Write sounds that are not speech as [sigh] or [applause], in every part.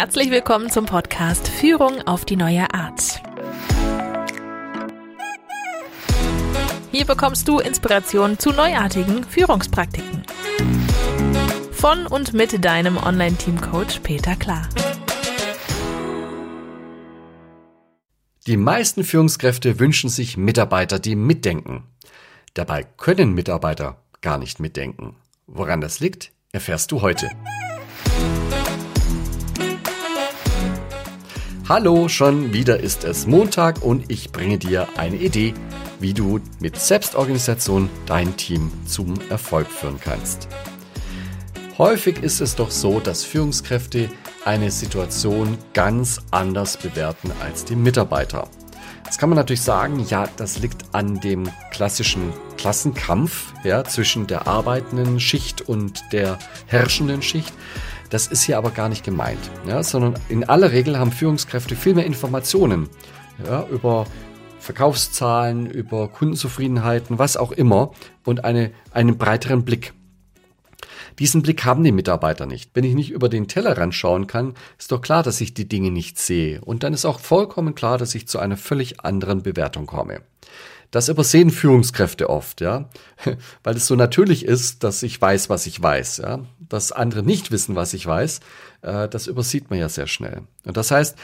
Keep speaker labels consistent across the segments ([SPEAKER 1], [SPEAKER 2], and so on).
[SPEAKER 1] Herzlich willkommen zum Podcast Führung auf die neue Art. Hier bekommst du Inspiration zu neuartigen Führungspraktiken. Von und mit deinem Online-Team-Coach Peter Klar.
[SPEAKER 2] Die meisten Führungskräfte wünschen sich Mitarbeiter, die mitdenken. Dabei können Mitarbeiter gar nicht mitdenken. Woran das liegt, erfährst du heute. Hallo, schon wieder ist es Montag und ich bringe dir eine Idee, wie du mit Selbstorganisation dein Team zum Erfolg führen kannst. Häufig ist es doch so, dass Führungskräfte eine Situation ganz anders bewerten als die Mitarbeiter. Jetzt kann man natürlich sagen, ja, das liegt an dem klassischen Klassenkampf ja, zwischen der arbeitenden Schicht und der herrschenden Schicht. Das ist hier aber gar nicht gemeint, ja, sondern in aller Regel haben Führungskräfte viel mehr Informationen ja, über Verkaufszahlen, über Kundenzufriedenheiten, was auch immer und eine, einen breiteren Blick. Diesen Blick haben die Mitarbeiter nicht. Wenn ich nicht über den Tellerrand schauen kann, ist doch klar, dass ich die Dinge nicht sehe. Und dann ist auch vollkommen klar, dass ich zu einer völlig anderen Bewertung komme. Das übersehen Führungskräfte oft, ja, [laughs] weil es so natürlich ist, dass ich weiß, was ich weiß, ja. Dass andere nicht wissen, was ich weiß, äh, das übersieht man ja sehr schnell. Und das heißt,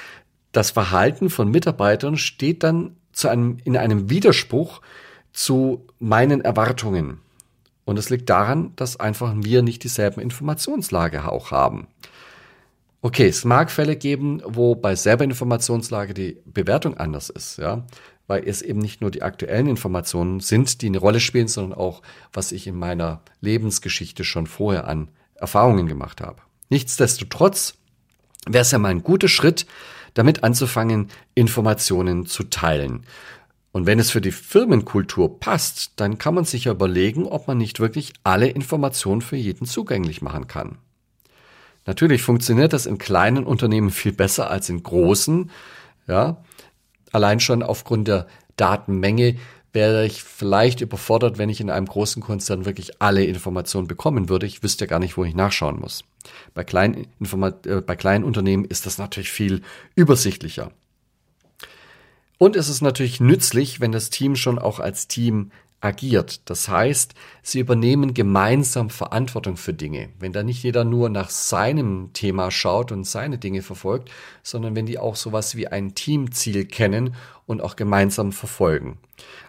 [SPEAKER 2] das Verhalten von Mitarbeitern steht dann zu einem, in einem Widerspruch zu meinen Erwartungen. Und es liegt daran, dass einfach wir nicht dieselben Informationslage auch haben. Okay, es mag Fälle geben, wo bei selber Informationslage die Bewertung anders ist, ja weil es eben nicht nur die aktuellen Informationen sind, die eine Rolle spielen, sondern auch, was ich in meiner Lebensgeschichte schon vorher an Erfahrungen gemacht habe. Nichtsdestotrotz wäre es ja mal ein guter Schritt, damit anzufangen, Informationen zu teilen. Und wenn es für die Firmenkultur passt, dann kann man sich ja überlegen, ob man nicht wirklich alle Informationen für jeden zugänglich machen kann. Natürlich funktioniert das in kleinen Unternehmen viel besser als in großen, ja, allein schon aufgrund der Datenmenge wäre ich vielleicht überfordert, wenn ich in einem großen Konzern wirklich alle Informationen bekommen würde. Ich wüsste ja gar nicht, wo ich nachschauen muss. Bei kleinen, Informat äh, bei kleinen Unternehmen ist das natürlich viel übersichtlicher. Und es ist natürlich nützlich, wenn das Team schon auch als Team agiert. Das heißt, sie übernehmen gemeinsam Verantwortung für Dinge. Wenn da nicht jeder nur nach seinem Thema schaut und seine Dinge verfolgt, sondern wenn die auch sowas wie ein Teamziel kennen und auch gemeinsam verfolgen.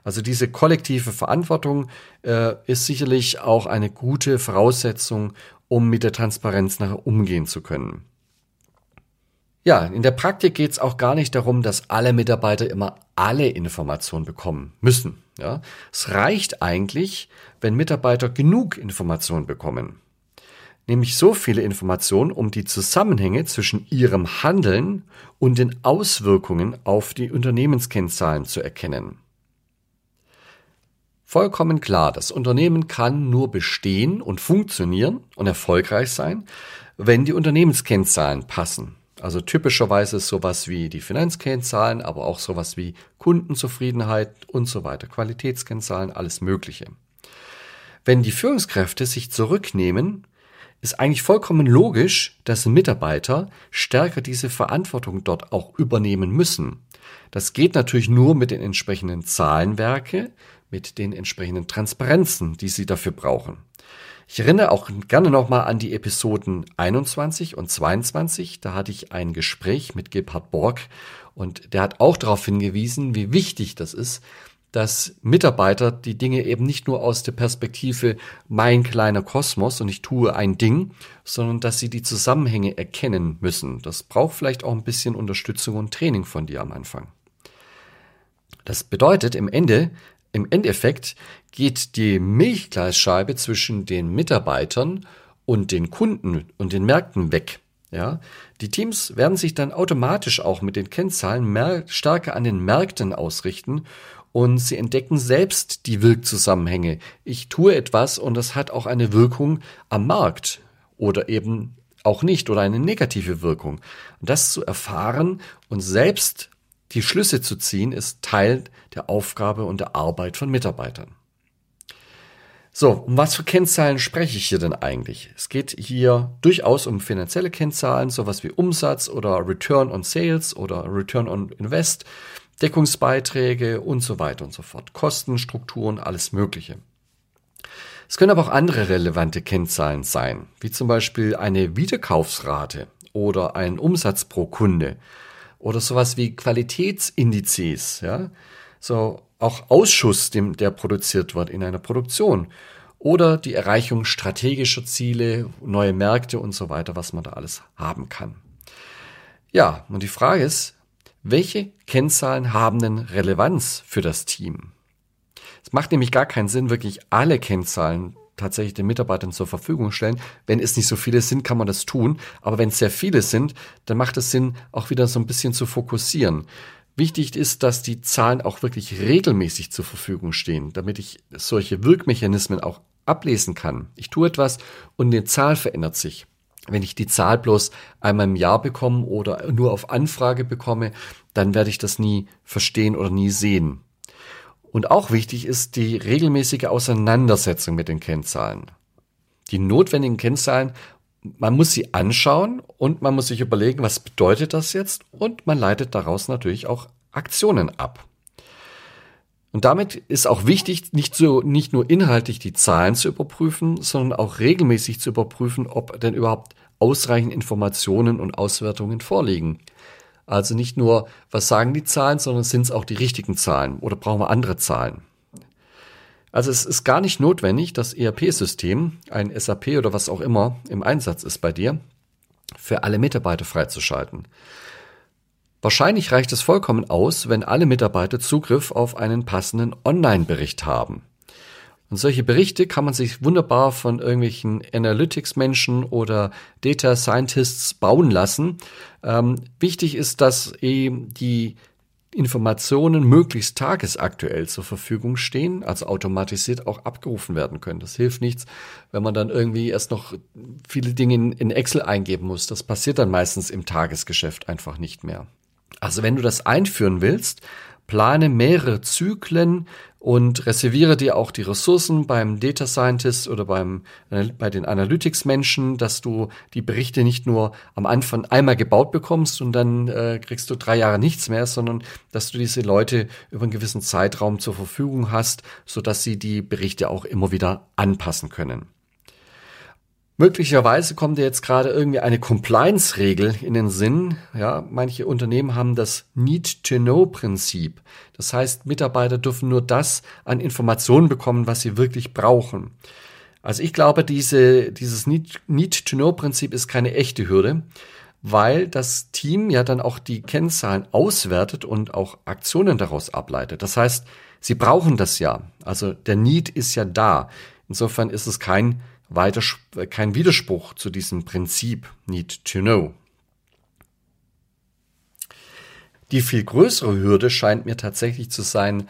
[SPEAKER 2] Also diese kollektive Verantwortung äh, ist sicherlich auch eine gute Voraussetzung, um mit der Transparenz nachher umgehen zu können. Ja, in der Praktik geht es auch gar nicht darum, dass alle Mitarbeiter immer alle Informationen bekommen müssen. Ja, es reicht eigentlich, wenn Mitarbeiter genug Informationen bekommen. Nämlich so viele Informationen, um die Zusammenhänge zwischen ihrem Handeln und den Auswirkungen auf die Unternehmenskennzahlen zu erkennen. Vollkommen klar, das Unternehmen kann nur bestehen und funktionieren und erfolgreich sein, wenn die Unternehmenskennzahlen passen. Also typischerweise sowas wie die Finanzkennzahlen, aber auch sowas wie Kundenzufriedenheit und so weiter, Qualitätskennzahlen, alles Mögliche. Wenn die Führungskräfte sich zurücknehmen, ist eigentlich vollkommen logisch, dass Mitarbeiter stärker diese Verantwortung dort auch übernehmen müssen. Das geht natürlich nur mit den entsprechenden Zahlenwerke, mit den entsprechenden Transparenzen, die sie dafür brauchen. Ich erinnere auch gerne nochmal an die Episoden 21 und 22. Da hatte ich ein Gespräch mit Gebhard Borg und der hat auch darauf hingewiesen, wie wichtig das ist, dass Mitarbeiter die Dinge eben nicht nur aus der Perspektive mein kleiner Kosmos und ich tue ein Ding, sondern dass sie die Zusammenhänge erkennen müssen. Das braucht vielleicht auch ein bisschen Unterstützung und Training von dir am Anfang. Das bedeutet im Ende, im Endeffekt geht die Milchglasscheibe zwischen den Mitarbeitern und den Kunden und den Märkten weg. Ja, die Teams werden sich dann automatisch auch mit den Kennzahlen mehr, stärker an den Märkten ausrichten und sie entdecken selbst die Wirkzusammenhänge. Ich tue etwas und das hat auch eine Wirkung am Markt oder eben auch nicht oder eine negative Wirkung. Das zu erfahren und selbst die Schlüsse zu ziehen, ist Teil der Aufgabe und der Arbeit von Mitarbeitern. So, um was für Kennzahlen spreche ich hier denn eigentlich? Es geht hier durchaus um finanzielle Kennzahlen, sowas wie Umsatz oder Return on Sales oder Return on Invest, Deckungsbeiträge und so weiter und so fort. Kostenstrukturen, alles Mögliche. Es können aber auch andere relevante Kennzahlen sein, wie zum Beispiel eine Wiederkaufsrate oder ein Umsatz pro Kunde oder sowas wie Qualitätsindizes, ja. So auch Ausschuss, dem, der produziert wird in einer Produktion oder die Erreichung strategischer Ziele, neue Märkte und so weiter, was man da alles haben kann. Ja, und die Frage ist, welche Kennzahlen haben denn Relevanz für das Team? Es macht nämlich gar keinen Sinn, wirklich alle Kennzahlen tatsächlich den Mitarbeitern zur Verfügung stellen. Wenn es nicht so viele sind, kann man das tun. Aber wenn es sehr viele sind, dann macht es Sinn, auch wieder so ein bisschen zu fokussieren. Wichtig ist, dass die Zahlen auch wirklich regelmäßig zur Verfügung stehen, damit ich solche Wirkmechanismen auch ablesen kann. Ich tue etwas und eine Zahl verändert sich. Wenn ich die Zahl bloß einmal im Jahr bekomme oder nur auf Anfrage bekomme, dann werde ich das nie verstehen oder nie sehen. Und auch wichtig ist die regelmäßige Auseinandersetzung mit den Kennzahlen. Die notwendigen Kennzahlen man muss sie anschauen und man muss sich überlegen, was bedeutet das jetzt? Und man leitet daraus natürlich auch Aktionen ab. Und damit ist auch wichtig, nicht so, nicht nur inhaltlich die Zahlen zu überprüfen, sondern auch regelmäßig zu überprüfen, ob denn überhaupt ausreichend Informationen und Auswertungen vorliegen. Also nicht nur, was sagen die Zahlen, sondern sind es auch die richtigen Zahlen oder brauchen wir andere Zahlen? Also es ist gar nicht notwendig, das ERP-System, ein SAP oder was auch immer im Einsatz ist bei dir, für alle Mitarbeiter freizuschalten. Wahrscheinlich reicht es vollkommen aus, wenn alle Mitarbeiter Zugriff auf einen passenden Online-Bericht haben. Und solche Berichte kann man sich wunderbar von irgendwelchen Analytics-Menschen oder Data Scientists bauen lassen. Ähm, wichtig ist, dass eben die Informationen möglichst tagesaktuell zur Verfügung stehen, also automatisiert auch abgerufen werden können. Das hilft nichts, wenn man dann irgendwie erst noch viele Dinge in Excel eingeben muss. Das passiert dann meistens im Tagesgeschäft einfach nicht mehr. Also wenn du das einführen willst, plane mehrere Zyklen und reserviere dir auch die Ressourcen beim Data Scientist oder beim, äh, bei den Analytics Menschen, dass du die Berichte nicht nur am Anfang einmal gebaut bekommst und dann äh, kriegst du drei Jahre nichts mehr, sondern dass du diese Leute über einen gewissen Zeitraum zur Verfügung hast, so dass sie die Berichte auch immer wieder anpassen können. Möglicherweise kommt dir jetzt gerade irgendwie eine Compliance-Regel in den Sinn. Ja, manche Unternehmen haben das Need-to-Know-Prinzip. Das heißt, Mitarbeiter dürfen nur das an Informationen bekommen, was sie wirklich brauchen. Also ich glaube, diese, dieses Need-to-Know-Prinzip ist keine echte Hürde, weil das Team ja dann auch die Kennzahlen auswertet und auch Aktionen daraus ableitet. Das heißt, sie brauchen das ja. Also der Need ist ja da. Insofern ist es kein weiter, kein Widerspruch zu diesem Prinzip Need to Know. Die viel größere Hürde scheint mir tatsächlich zu sein,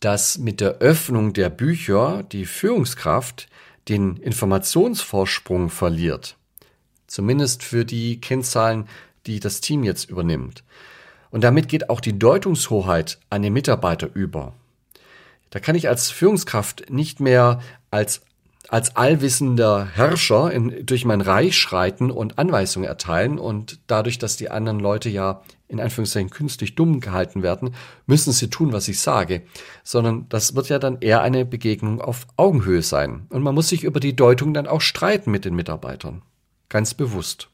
[SPEAKER 2] dass mit der Öffnung der Bücher die Führungskraft den Informationsvorsprung verliert. Zumindest für die Kennzahlen, die das Team jetzt übernimmt. Und damit geht auch die Deutungshoheit an den Mitarbeiter über. Da kann ich als Führungskraft nicht mehr als als allwissender Herrscher in, durch mein Reich schreiten und Anweisungen erteilen und dadurch, dass die anderen Leute ja in Anführungszeichen künstlich dumm gehalten werden, müssen sie tun, was ich sage, sondern das wird ja dann eher eine Begegnung auf Augenhöhe sein. Und man muss sich über die Deutung dann auch streiten mit den Mitarbeitern. Ganz bewusst.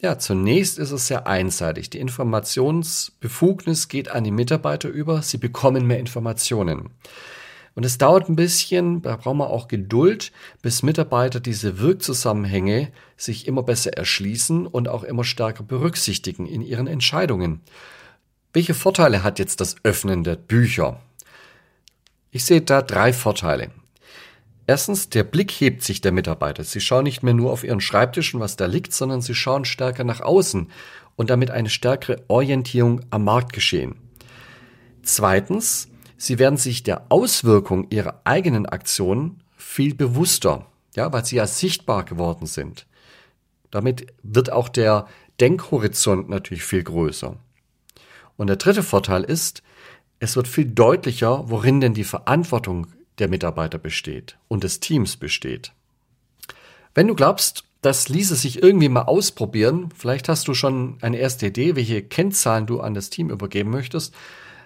[SPEAKER 2] Ja, zunächst ist es sehr einseitig. Die Informationsbefugnis geht an die Mitarbeiter über. Sie bekommen mehr Informationen. Und es dauert ein bisschen, da brauchen wir auch Geduld, bis Mitarbeiter diese Wirkzusammenhänge sich immer besser erschließen und auch immer stärker berücksichtigen in ihren Entscheidungen. Welche Vorteile hat jetzt das Öffnen der Bücher? Ich sehe da drei Vorteile. Erstens, der Blick hebt sich der Mitarbeiter. Sie schauen nicht mehr nur auf ihren Schreibtisch und was da liegt, sondern sie schauen stärker nach außen und damit eine stärkere Orientierung am Marktgeschehen. Zweitens, Sie werden sich der Auswirkung ihrer eigenen Aktionen viel bewusster, ja, weil sie ja sichtbar geworden sind. Damit wird auch der Denkhorizont natürlich viel größer. Und der dritte Vorteil ist, es wird viel deutlicher, worin denn die Verantwortung der Mitarbeiter besteht und des Teams besteht. Wenn du glaubst, das ließe sich irgendwie mal ausprobieren, vielleicht hast du schon eine erste Idee, welche Kennzahlen du an das Team übergeben möchtest,